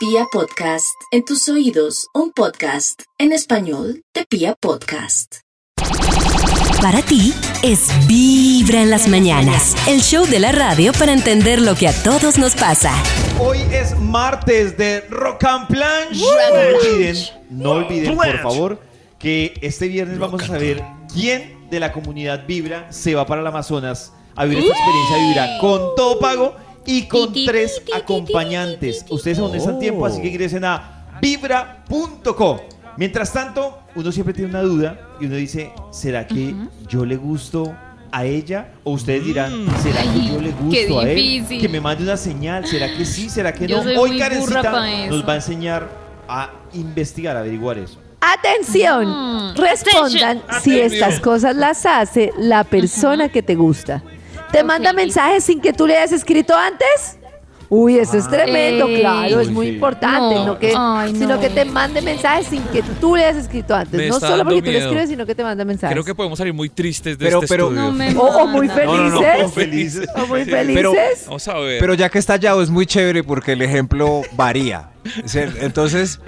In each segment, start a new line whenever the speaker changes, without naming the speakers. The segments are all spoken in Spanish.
Pia Podcast, en tus oídos, un podcast en español de Pia Podcast.
Para ti es Vibra en las mañanas, el show de la radio para entender lo que a todos nos pasa.
Hoy es martes de Rock and Planche. No olviden, no olviden, por favor, que este viernes vamos a saber quién de la comunidad Vibra se va para el Amazonas a vivir esta experiencia de Vibra con todo pago y con
Ti, ti,
tres
ti, ti, ti,
acompañantes. Ustedes aún están tiempo, así que ingresen a vibra.co. Mientras tanto, uno siempre tiene una duda y uno dice, ¿será que yo le gusto a ella? O ustedes dirán, ¿será que yo le gusto a él? Que me mande una señal, ¿será que sí? ¿Será que no? Hoy Karencita nos va a enseñar a investigar, a averiguar eso.
Atención,
Mm.
respondan si estas cosas las hace la persona que te gusta. ¿Te manda mensajes sin que tú le hayas escrito antes? Uy, eso es tremendo,
Ey.
claro, es
Uy,
muy
sí.
importante,
No,
no que,
ay,
sino
no.
que te mande mensajes sin que tú le hayas escrito antes.
Me
no solo porque tú le
miedo.
escribes, sino que te manda mensajes.
Creo que podemos salir muy tristes de
Pero-
este
pero-
estudio.
No
o, o muy
manda.
No, no, no,
felices.
felices.
O muy
Pero-
felices.
Vamos a ver.
Pero ya que está Yao es muy chévere porque el ejemplo varía. Entonces,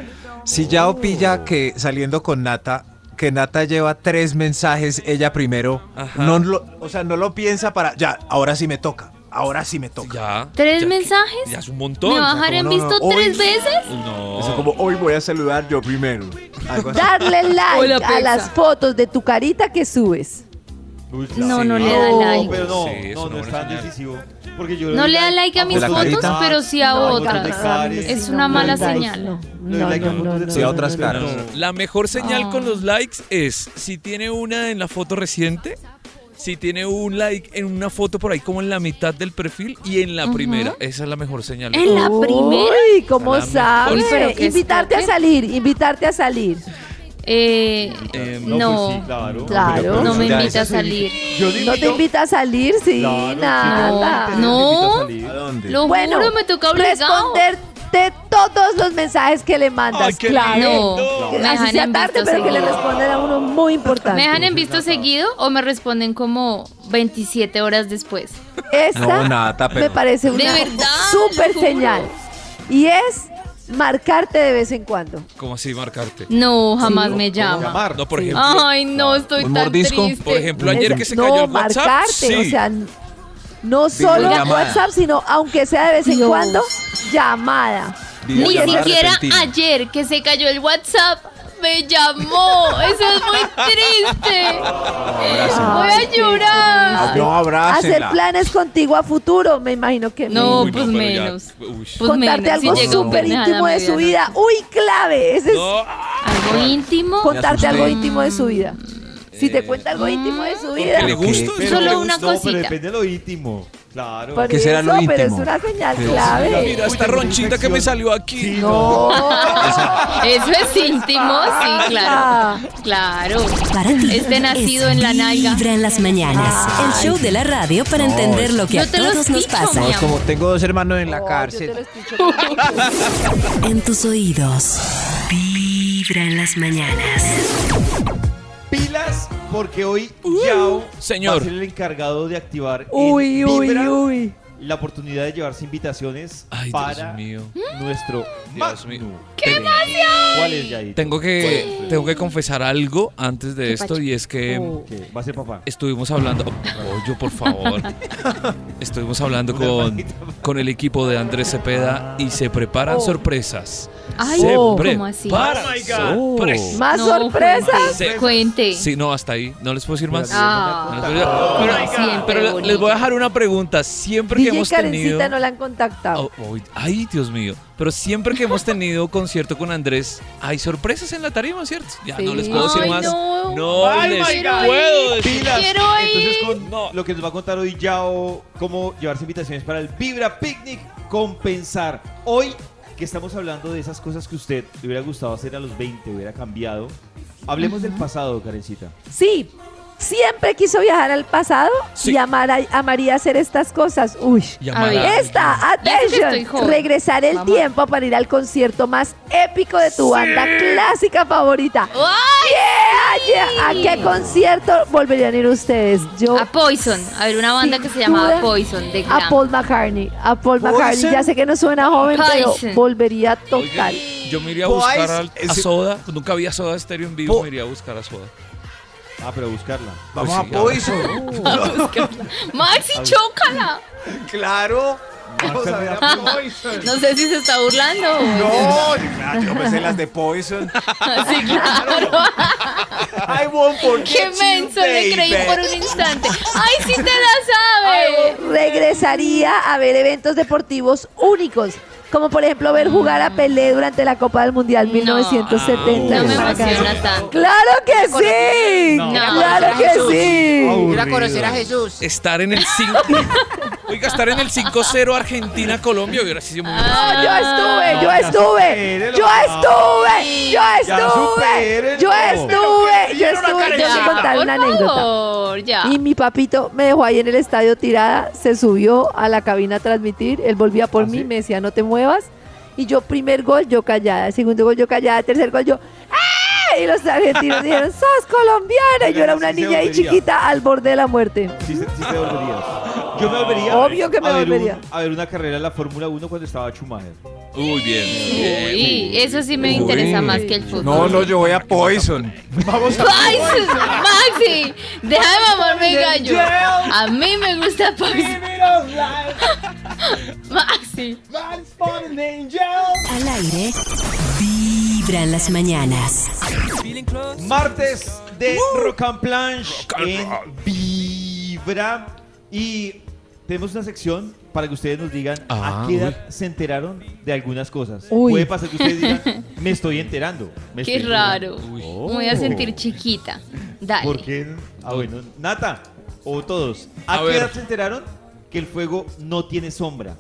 si Yao pilla que saliendo con Nata, que Nata lleva tres mensajes, ella primero,
Ajá.
no lo, o sea, no lo piensa para, ya, ahora sí me toca, ahora sí me toca.
ya.
¿Tres
ya-
mensajes?
Ya es un montón.
¿Me bajarán
no,
visto
no, hoy-
tres veces?
No.
Eso como, hoy voy a saludar yo primero. Algo así.
Darle like
Hola,
a las fotos de tu carita que subes.
Uy,
No, no
Sí.
le da
No,
like.
pero no,
Sí,
no,
una
no es tan decisivo. Porque yo
No le da like a mis fotos,
carita.
pero sí a
No,
otras. Es una mala
like,
señal.
No, no,
like a
no,
Sí, a
no,
otras caras.
La mejor señal con los likes es si tiene una en la foto reciente, si tiene un like en una foto por ahí como en la mitad del perfil y en la primera. Esa es la mejor señal.
En la primera.
Uy, ¿cómo
La
sabe?
mejor. Pero qué
Invitarte a salir, invitarte a salir.
Eh,
Eh,
No,
no,
pues sí, claro.
Claro.
Pero,
no me invita a salir.
Yo
¿No te invita a salir? Sí,
Claro,
nada.
sí,
No.
te invito a salir.
¿A dónde?
Lo
Bueno,
juro, me toca obligado.
responderte todos los mensajes que le mandas,
Ay, qué
claro.
No,
Que
me
así
dejan
sea
en
tarde,
visto
pero que le
seguido.
respondan a uno muy importante.
¿Me dejan en visto seguido o me responden como 27 horas después?
Esta
No,
me parece una
juro.
señal. Y es marcarte de vez en cuando.
¿Cómo así marcarte?
No, jamás
Sí.
me
¿Cómo
llama.
llamar?
No, por
Sí.
ejemplo.
Ay, no, estoy tan
mordisco,
triste.
Por ejemplo, ayer que se
no,
cayó el WhatsApp.
marcarte,
sí.
o sea, no solo
Videollamada.
WhatsApp, sino aunque sea de vez en
Dios.
cuando, llamada.
Ni siquiera ayer que se cayó el WhatsApp me llamó. Eso es muy triste. Voy a llorar.
No,
Hacer planes contigo a futuro, me imagino que
No,
Uy,
pues
pero ya-
menos.
uy.
Pues
contarte
menos, si
algo
llega un
súper
a
íntimo de su
medianoche.
vida. Uy, clave. Ese es
No,
Algo íntimo.
contarte
asusté.
algo íntimo de su vida. Si te
Eh,
cuenta algo íntimo de su vida.
le.
Pero-
Solo una
Pero
cosita.
depende de lo íntimo. Claro.
Por
¿Qué será lo
eso, pero es
íntimo?
una señal
Sí.
clave.
Mira esta ronchita que me salió aquí.
Sí,
No.
Eso es íntimo, sí, claro. Claro.
Para ti
Este nacido
es
en la nalga.
Vibra en las mañanas, el show de la radio para entender lo que a todos nos pasa.
No, es como tengo dos hermanos en la
Oh,
cárcel.
yo te lo escucho.
En tus oídos, Vibra en las mañanas.
Porque hoy Yao
Señor.
va a ser el encargado de activar en
Uy, uy,
Vibra
uy.
la oportunidad de llevarse invitaciones
Ay, Dios
para
mío.
nuestro
Dios mío.
Magno.
¡Qué
¿Cuál es, Yair?
Tengo que, tengo que confesar algo antes de esto y es que
Oh.
¿Qué? ¿Va a ser papá?
estuvimos hablando, Pollo, por favor. Estuvimos hablando con, con el equipo de Andrés Cepeda y se preparan
Oh.
sorpresas.
Ay,
se
¿cómo así?
sorpresas.
¿Más
No,
sorpresas?
Se-
Cuente.
Sí, no, hasta ahí. No les puedo decir más.
Ah.
No les puedo decir- pero, les voy a dejar una pregunta. Siempre que hemos
Karencita
tenido...
no la han contactado.
Oh, oh, ay, Dios mío. Pero siempre que hemos tenido concierto con Andrés, hay sorpresas en la tarima, ¿cierto? Ya no les puedo decir
Ay,
más.
no.
No
Ay,
les
my
puedo decir.
Quiero
Entonces, con
No.
lo que nos va a contar hoy Yao, cómo llevarse invitaciones para el Vibra Picnic, compensar. Hoy que estamos hablando de esas cosas que usted le hubiera gustado hacer a los 20, hubiera cambiado. Hablemos del pasado, Karencita.
Sí, siempre quiso viajar al pasado
Sí.
y amar a- amaría hacer estas cosas. Uy.
A
Esta, atención, regresar el tiempo para ir al concierto más épico de tu banda clásica favorita.
¡Ay!
¿A qué concierto volverían a ir ustedes? Yo
A Poison. A ver, una banda que se llamaba Poison de
a. Paul McCartney, a Paul McCartney. Ya sé que no suena joven, pero volvería total.
Yo me iría a buscar a Soda. Nunca había Soda Stereo en vivo, me iría a buscar a Soda.
Ah, pero buscarla.
Vamos
Pues sí,
a Poison.
Maxi, chócala.
claro. Vamos a ver a
No.
Poison.
No sé si se está burlando.
No, claro, yo me sé las de Poison.
Sí, claro.
I won't forget
Qué
you,
menso le creí por un instante. ¡Ay, sí te la sabe!
Regresaría a ver eventos deportivos únicos, como por ejemplo ver jugar a Pelé durante la Copa del Mundial 1970.
No me
en
emociona tanto.
claro que sí,
No.
claro que sí.
Ir a conocer a Jesús.
Estar en el 5. Oiga, estar en el 5-0 Argentina-Colombia hubiera sido muy
No, yo estuve, yo estuve, yo estuve, yo estuve, yo estuve, yo estuve. Tengo que
Ya,
contar una anécdota.
favor, ya.
Y mi papito me dejó ahí en el estadio tirada, se subió a la cabina a transmitir, él volvía por
¿Ah,
mí,
sí?
me decía, no te muevas. Y yo, primer gol, yo callada, segundo gol, yo callada, tercer gol, yo, ¡ah! Y los argentinos dijeron, sos colombiana. Y yo era una
Sí se
niña ahí
volvería.
chiquita al borde de la muerte.
Sí, se- sí te volverías. Yo me volvería.
Obvio que me
a ver
volvería.
un- a ver una carrera en la Fórmula 1 cuando estaba Schumacher.
Uy, bien. bien.
Uy, eso sí me interesa más que el fútbol.
No, no, yo voy a Poison.
Vamos a.
¡Ay, Maxi! Deja de mamarme gallo. A mí me gusta Poison. Maxi.
Al aire, vibra en las mañanas.
Martes de Rock and Planche en Vibra. Y tenemos una sección para que ustedes nos digan
Ah,
a qué edad se enteraron de algunas cosas.
Uy.
Puede pasar que ustedes digan, me estoy enterando. me
Qué
estoy
raro.
enterando".
Me voy a sentir chiquita. Dale.
¿Por qué? Ah, bueno. Nata, o todos. ¿A,
A
qué
ver.
edad se enteraron que el fuego no tiene sombra?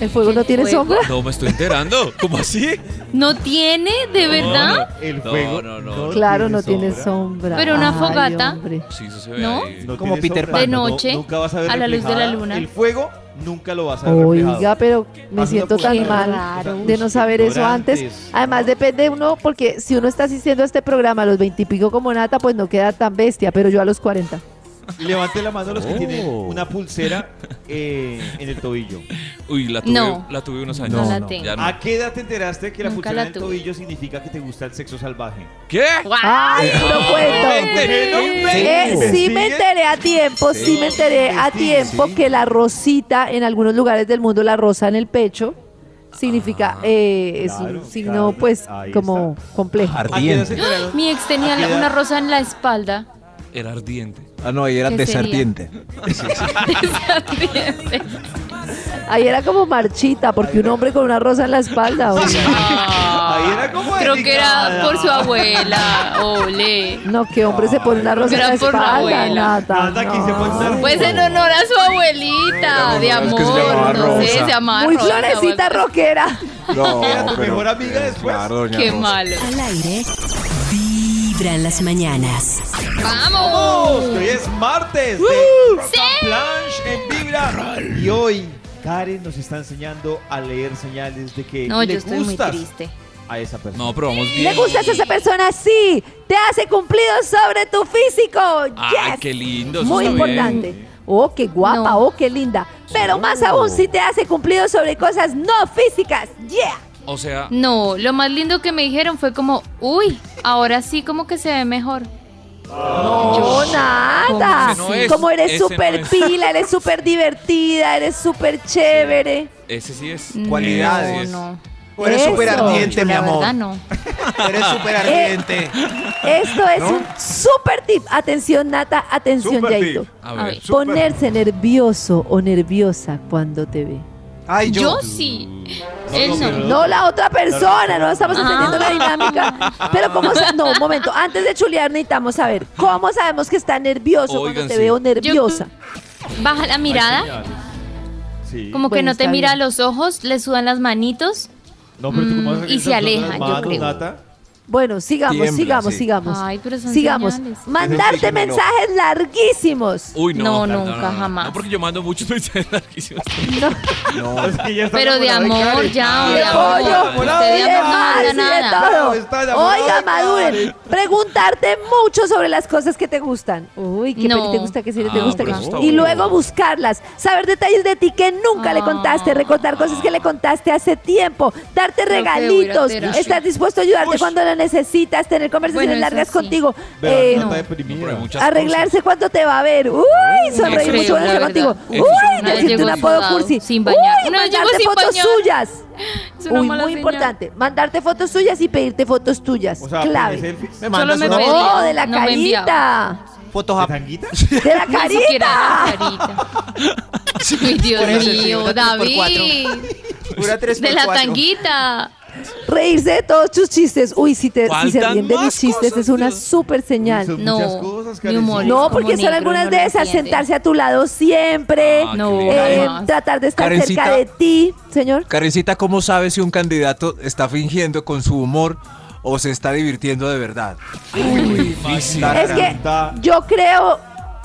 ¿El fuego no tiene
fuego.
sombra?
No me estoy enterando. ¿Cómo así?
¿No tiene? ¿De verdad?
El
No,
fuego
no, no.
Claro, no tiene sombra.
Pero una
Ay,
fogata.
hombre.
Sí, eso se ve
¿No?
ahí.
No
Como Peter
sombra.
De
No,
noche,
nunca vas a, ver
a la luz de la luna.
El fuego nunca lo vas a ver reflejado.
Oiga, pero me
Hazlo
siento tan mal
raro.
de no saber eso antes. Además depende uno, porque si uno está asistiendo a este programa a los veintipico como Nata, pues no queda tan bestia, pero yo a los 40.
Levante la mano los que
Oh.
tienen una pulsera eh, en el tobillo.
Uy, la tuve,
No.
la tuve unos años.
No la
no.
tengo.
Ya no.
¿A qué edad te enteraste que la
Nunca
pulsera
la
en el
tuve.
tobillo significa que te gusta el sexo salvaje?
¿Qué?
¡Ay, no cuento! Eh, sí me enteré a tiempo, sí me enteré a tiempo
sí.
que la rosita, en algunos lugares del mundo, la rosa en el pecho, significa, eh, es
Claro,
un signo
claro,
pues
ahí
como complejo.
¿A qué edad se
Ardiente.
enteraron?
Mi ex tenía
¿A qué edad?
una rosa en la espalda.
Era ardiente.
Ah, no, ahí era
¿Qué sería?
desardiente.
Desardiente.
Ahí era como marchita, porque un hombre con una rosa en la espalda. oye.
Ahí era como
Creo que era
delicada.
por su abuela. Ole.
No, que hombre se pone una rosa en
Era
la
por la
espalda,
abuela.
Nata.
Nata, aquí se pone una
no.
Pues en honor a su abuelita de
no, es
amor.
que se
no sé, se llamaba
Muy
Rosa,
florecita rockera.
No,
Era tu
pero-
mejor amiga después.
Claro, doña
Qué
Rosa.
malo.
Al aire, vibra en las mañanas.
¡Vamos!
Que hoy es martes de Rock and Planche en Vibra. Y hoy Karen nos está enseñando a leer señales de que
No,
le
yo estoy muy
gustas
triste.
a esa persona.
No, pero vamos bien.
¿Le gustas a esa persona? Sí. Te hace cumplido sobre tu físico.
Ay,
Yes.
qué lindo. eso
Muy
está bien.
importante. Oh, qué guapa,
No.
oh, qué linda. Pero más aún si te hace cumplido sobre cosas no físicas. Yeah.
O sea,
No, lo más lindo que me dijeron fue como, uy, ahora sí como que se ve mejor.
No, nada.
No es,
Como eres
no
súper pila, eres súper divertida, eres súper chévere.
ese sí es.
Cualidades.
No, no.
Eres súper ardiente,
Yo
mi
la
amor.
verdad no.
Eres súper ardiente.
Esto es un súper tip. Atención, Nata, atención, Yaito.
A ver.
Ponerse nervioso o nerviosa cuando te ve.
Ay,
Yo
yo.
sí.
No,
Él
no,
no.
pero-
No la otra persona, no estamos
Ah.
entendiendo la dinámica. Pero cómo se- no, un momento, antes de chulear necesitamos saber cómo sabemos que está nervioso
Oigan,
cuando te
sí.
veo nerviosa.
Baja la mirada.
Sí.
como que
Bueno,
no te
está
mira a
bien.
los ojos, le sudan las manitos.
No, pero tú cómo vas a
Mm, y se aleja, yo creo.
Nata?
Bueno, sigamos,
Tiembla,
sigamos,
sí.
sigamos.
Ay, pero son
sigamos.
señales.
Mandarte
signo
mensajes larguísimos.
Uy, no.
No, nunca, jamás.
No, porque yo mando muchos mensajes larguísimos.
No,
Es que ya está
Pero de amor, ya, de amor. Usted de
de
amor no
más, y de
nada.
todo.
No, está enamorado
Oiga,
de
maduren. Preguntarte mucho sobre las cosas que te gustan. Uy, qué
No.
peli te gusta, qué serie te
Ah,
gusta.
pero eso está
Y
bueno.
luego buscarlas. Saber detalles de ti que nunca le
Ah.
contaste. Recordar cosas que le contaste hace tiempo. Darte
Creo que voy a ir a
regalitos.
terapia.
Estar dispuesto a ayudarte
Ush.
cuando lo necesitas. Tener conversaciones
Bueno,
largas
sí.
contigo. Eh,
no.
Arreglarse cuando te va a ver. Uy, sonreír
creo,
mucho cuando contigo. Uy, decirte un apodo cursi.
sin bañar.
Uy, mandarte
sin
fotos
bañar.
suyas. Uy, muy
señal.
importante. Mandarte fotos suyas y pedirte fotos tuyas.
O sea,
Clave.
Me
Solo
mandas
me
una.
No, de la
No
carita.
foto
¿De
a
tanguita?
De la
Ni
carita.
la carita. Ay, Dios mío,
una tres por
David.
Pura 3
De la tanguita.
Reírse de todos tus chistes. Uy, si, te, si se ríen de mis chistes
cosas,
es una súper señal.
No,
muchas cosas,
mi
Karen.
humor.
No, porque son algunas
no
de esas. Sentarse a tu lado siempre.
Ah,
No,
eh, tratar de estar
Karencita.
cerca de ti, señor.
Karencita, ¿cómo sabe si un candidato está fingiendo con su humor o se está divirtiendo de verdad?
Difícil.
Es que yo creo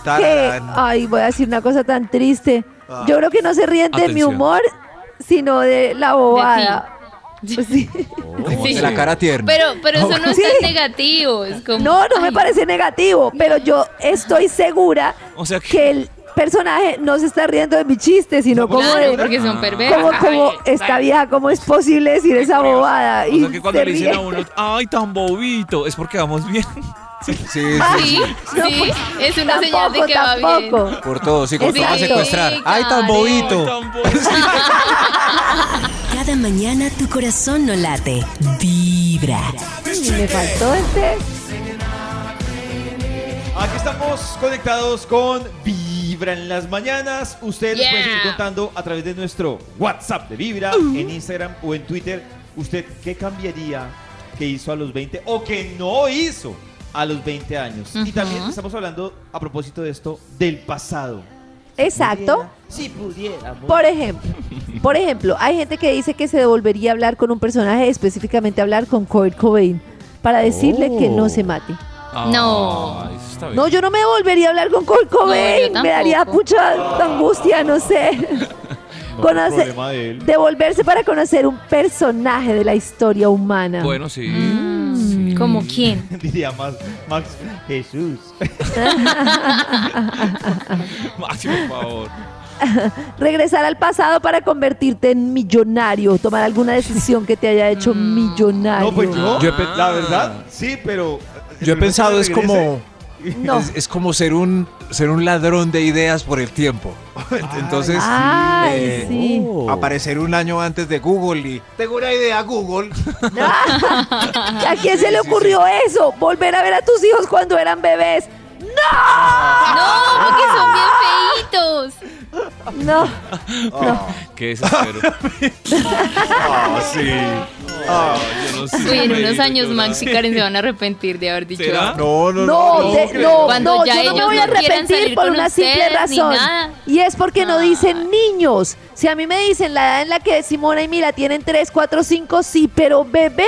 que. Ay, voy a decir una cosa tan triste. Yo creo que no se ríen de mi humor, sino de la bobada. Sí.
Sí.
De la cara tierna.
Pero, pero eso no es
Sí.
tan negativo. Es como,
No, no me
ay,
parece negativo, pero yo estoy segura
O sea que-
que el personaje no se está riendo de mi chiste, sino como
Claro,
de.
porque son perversos.
Como, como esta vieja, ¿cómo es posible decir esa bobada?
O
Y
sea que cuando le dicen a uno, ay, tan bobito, es porque vamos bien.
Sí, sí,
Sí, sí, es una señal de que va bien.
por todo. Sí, como
Sí,
te va a secuestrar. ¡Ay, tan bobito!
Cada mañana tu corazón no late, vibra.
Y me faltó este.
Aquí estamos conectados con Vibra en las mañanas. Ustedes pueden seguir contando a través de nuestro WhatsApp de Vibra, en Instagram o en Twitter. ¿Usted qué cambiaría que hizo a los 20 o que no hizo a los 20 años? Y también estamos hablando, a propósito de esto, del pasado.
Exacto.
Si pudiéramos.
Por ejemplo, por ejemplo, hay gente que dice que se devolvería a hablar con un personaje, específicamente hablar con Kurt Cobain, para decirle que no se mate.
No.
Ay, eso está bien.
No, yo no me volvería a hablar con Kurt Cobain. me daría mucha angustia, no sé.
No,
Conocer-
problema de.
Devolverse para conocer un personaje de la historia humana.
Bueno, sí.
Mm, ¿Como quién?
Diría más Max Jesús.
Máximo, por favor.
Regresar al pasado para convertirte en millonario. Tomar alguna decisión que te haya hecho millonario.
No, pues yo,
Yo he pe-
la verdad, sí, pero...
Yo he pensado, es como,
No.
es, es como ser un, ser un ladrón de ideas por el tiempo. Entonces,
Ay,
eh,
sí.
aparecer un año antes de Google y... Tengo una idea, Google.
¿A quién se le ocurrió eso? Volver a ver a tus hijos cuando eran bebés.
No, porque son bien feitos.
No.
Qué desespero.
Ah, sí.
Yo no sé,
Uy, en unos años Max y. Karen se van a arrepentir de haber dicho
¿Será?
No, no,
No,
no.
de- no,
Cuando
no,
ya
yo no me voy a
no
arrepentir por una simple razón. Y es porque no dicen niños. Si a mí me dicen la edad en la que Simona y Mila tienen 3, 4, 5, sí, pero bebés.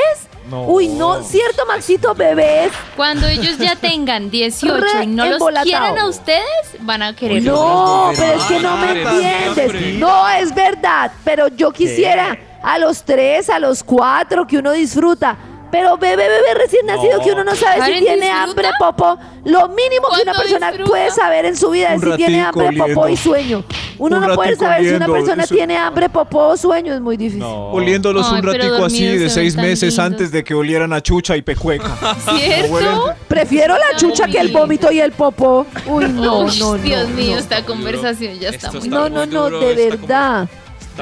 No.
Uy, no, ¿cierto, Maxito? Bebés.
Cuando ellos ya tengan 18
Re
y no los quieran a ustedes, van a querer.
No, pero es que no me entiendes. No, es verdad. Pero yo quisiera a los 3, a los 4, que uno disfruta. Pero bebé, bebé recién nacido, que uno no sabe si
Karen,
tiene
¿disfruta?
hambre, popó. Lo mínimo que una
¿Cuándo
persona
disfruta?
puede saber en su vida es
Un
si tiene
ratico
hambre, popó y sueño. Uno
Un
no puede
ratico
saber si una
oliendo,
persona
eso-
tiene hambre, popó o sueño. Es muy difícil.
No.
Oliéndolos
Ay,
un
pero
ratico así
dormidos
de
se
seis
tan
meses
lindos.
antes de que olieran a chucha y pecueca.
¿Cierto?
Prefiero la chucha que el vómito y el popó. Uy, no,
Uy,
no, no.
Dios mío,
no.
esta conversación ya está
Esto
muy...
está
No, no,
muy
no,
duro,
de
está
verdad.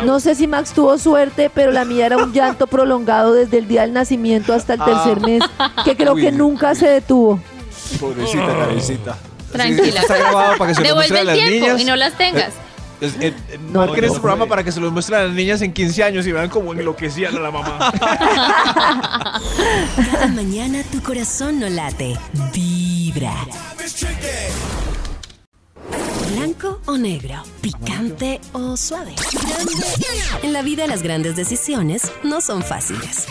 No sé si Max tuvo suerte, pero la mía era un llanto prolongado desde el día del nacimiento hasta el tercer mes, que creo
Uy.
que nunca se detuvo.
Pobrecita, cabecita.
Tranquila.
Está grabado para que se lo
Devuelve el
las
tiempo
niñas.
y no las tengas.
Es- eh, eh,
No,
marquen
no
este programa para que se los muestre a las niñas en 15 años y vean cómo enloquecían a la mamá.
Cada mañana tu corazón no late, vibra. Blanco o negro, picante o suave. En la vida las grandes decisiones no son fáciles.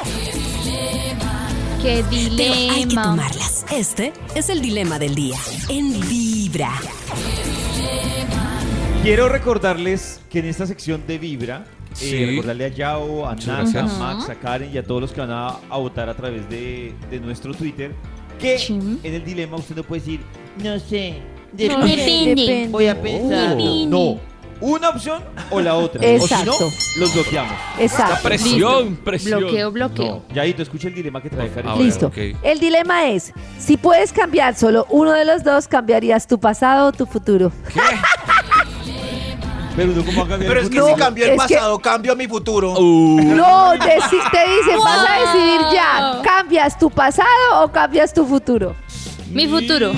Qué
Pero hay que
dilema.
tomarlas. Este es el dilema del día. En Vibra.
Quiero recordarles que en esta sección de Vibra, eh, recordarle a Yao, a
Muchas
Nata, a. Max, a Karen y a todos los que van a, a votar a través de, de nuestro Twitter, que
Sí.
en el dilema usted no puede decir, no sé,
depende.
Depende.
voy a pensar.
Oh.
No, una opción o la otra.
Exacto.
O si no, los bloqueamos.
Exacto.
Presión, presión.
Bloqueo, bloqueo.
No, Yaito, escucha el dilema que trae Karen.
A ver,
Listo.
ok.
El dilema es, si puedes cambiar solo uno de los dos, ¿cambiarías tu pasado o tu futuro?
Pero uno cómo
Pero es que
No,
si cambio el
que-
pasado, cambio mi futuro.
Uh,
No, deci- te dicen, vas a decidir ya. ¿cambias tu pasado o cambias tu futuro?
Mi futuro.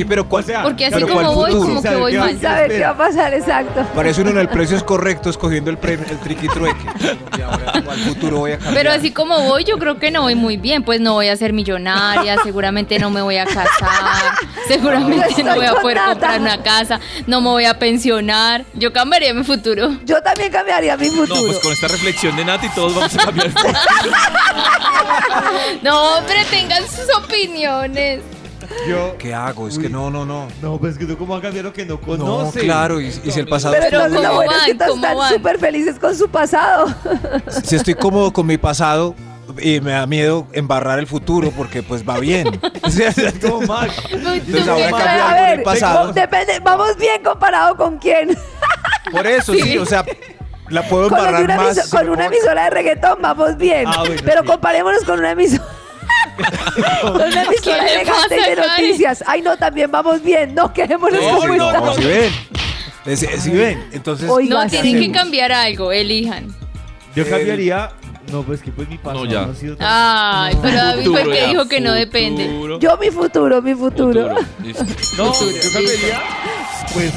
Sí, pero ¿cuál
sea,
Porque así como
¿cuál
voy,
futuro?
como que
¿Sabe
voy mal.
¿Sabes qué va a pasar? Exacto.
Parece uno en el precio es correcto escogiendo el premio, el triqui-trueque. Y ahora, ¿cuál futuro voy a cambiar?
Pero así como voy, yo creo que no voy muy bien. Pues no voy a ser millonaria, seguramente no me voy a casar, seguramente no voy a poder comprar una casa, no me voy a pensionar. Yo cambiaría mi futuro.
Yo también cambiaría mi
no,
futuro.
pues con esta reflexión de Nati todos vamos a cambiar.
No, hombre, tengan sus opiniones.
Yo,
¿Qué hago? Es que no, no, no.
no, pues que tú cómo va a cambiar lo que no
No,
conoce.
claro, y, y si el pasado...
Pero
Pero
entonces lo
¿cómo
bueno es que
van?
todos
¿Cómo
están súper felices con su pasado.
Si estoy cómodo con mi pasado y me da miedo embarrar el futuro porque pues va bien.
No, Max.
Entonces ahora cambiar con
ver,
el pasado.
depende, vamos bien comparado con quién.
Por eso, sí, o sea, la puedo
Con, los
embarrar
una,
más.
con una emisora de reggaetón vamos bien.
Ah, bueno,
pero
sí.
comparémonos con una emisora. Una de noticias. Ay, no, también vamos bien. No, quedémonos
No,
como
no,
estamos.
No, si ven. Es- si ven. Entonces,
Oiga,
No, tienen que cambiar algo, elijan.
Yo cambiaría. No, pues que pues mi pasado
No, ya.
ha sido tan-
Ay, pero David fue el que dijo que no depende.
futuro,
Yo mi futuro, mi futuro.
No, yo cambiaría. Pues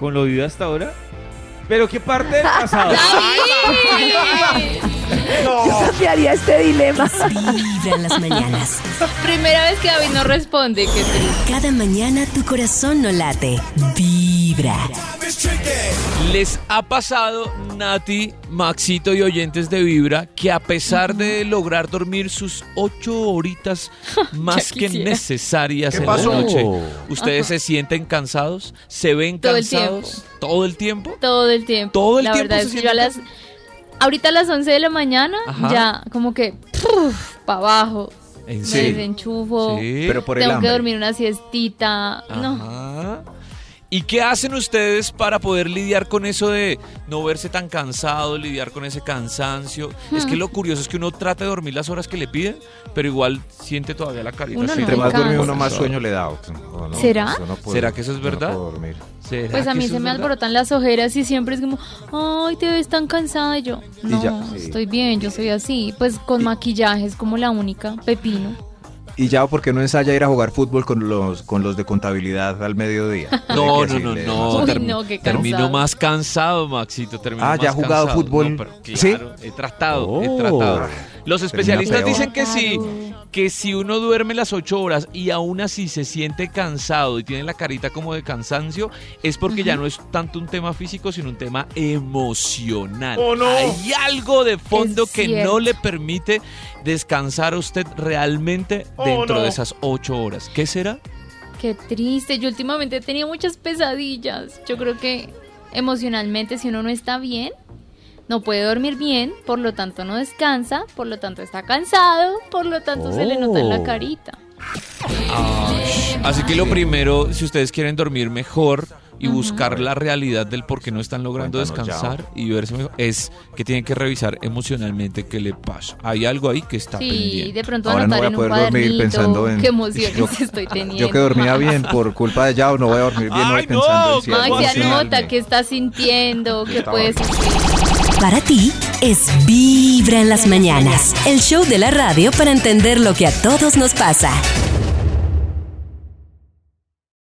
con lo vivido hasta ahora. Pero qué parte del pasado.
¡Ay!
Cambiaría este dilema.
Vibra en las mañanas.
Primera vez que David no responde, qué.
Cada mañana tu corazón no late. Vibra.
¿Les ha pasado, Nati, Maxito y oyentes de Vibra, que a pesar de lograr dormir sus ocho horitas más que necesarias
¿Qué
en
pasó?
la noche, ustedes se sienten cansados? ¿Se ven
Todo el
cansados todo el tiempo?
Todo el tiempo.
Todo el
La
tiempo
verdad
se
es que yo a las. Ahorita a las 11 de la mañana,
Ajá.
ya como que. para abajo.
¿En
Me
serio?
desenchufo.
Sí.
pero por el
Tengo que dormir una siestita. No.
¿Y qué hacen ustedes para poder lidiar con eso de no verse tan cansado, lidiar con ese cansancio? Es
Hmm.
que lo curioso es que uno trata de dormir las horas que le piden, pero igual siente todavía la carita.
Uno no
Entre más duerme uno, más sueño le da. ¿O no?
¿Será?
No puedo-
¿Será que eso es
no
verdad?
puedo dormir.
¿Será
Pues a mí se
es
me
verdad?
alborotan las ojeras y siempre es como, ay, te ves tan cansada. Y yo, no,
ya, sí.
estoy bien, yo soy así. Pues con maquillaje es como la única, pepino.
Y ya, ¿por qué no ensaya ir a jugar fútbol con los, con los de contabilidad al mediodía?
No, no, no, no.
Uy, no,
termino más cansado, Maxito. termino
Ah, ¿ya ha jugado
cansado.
fútbol?
No, pero
¿Sí?
he tratado, he
Oh.
tratado. Los especialistas dicen que si, que si uno duerme las ocho horas y aún así se siente cansado y tiene la carita como de cansancio, es porque ya no es tanto un tema físico, sino un tema emocional. Hay algo de fondo
Es
que
cierto.
no le permite descansar a usted realmente dentro de esas ocho horas. ¿Qué será?
Qué triste. Yo últimamente tenido muchas pesadillas. Yo creo que emocionalmente, si uno no está bien, no puede dormir bien, por lo tanto no descansa, por lo tanto está cansado, por lo tanto se le nota en
Oh.
la carita.
Así que lo primero, si ustedes quieren dormir mejor y buscar la realidad del por qué no están logrando
Cuéntanos,
descansar y verse mejor, es que tienen que revisar emocionalmente qué le pasa. Hay algo ahí que está
Sí,
pendiente.
de pronto
Ahora no voy a poder dormir pensando en-
qué emociones
Yo-
estoy teniendo.
Yo que dormía bien por culpa de Yao, no voy a dormir bien hoy
Ay, no,
pensando en si
Max,
anota qué estás sintiendo, qué puedes.
Para ti es Vibra en las mañanas. El show de la radio para entender lo que a todos nos pasa.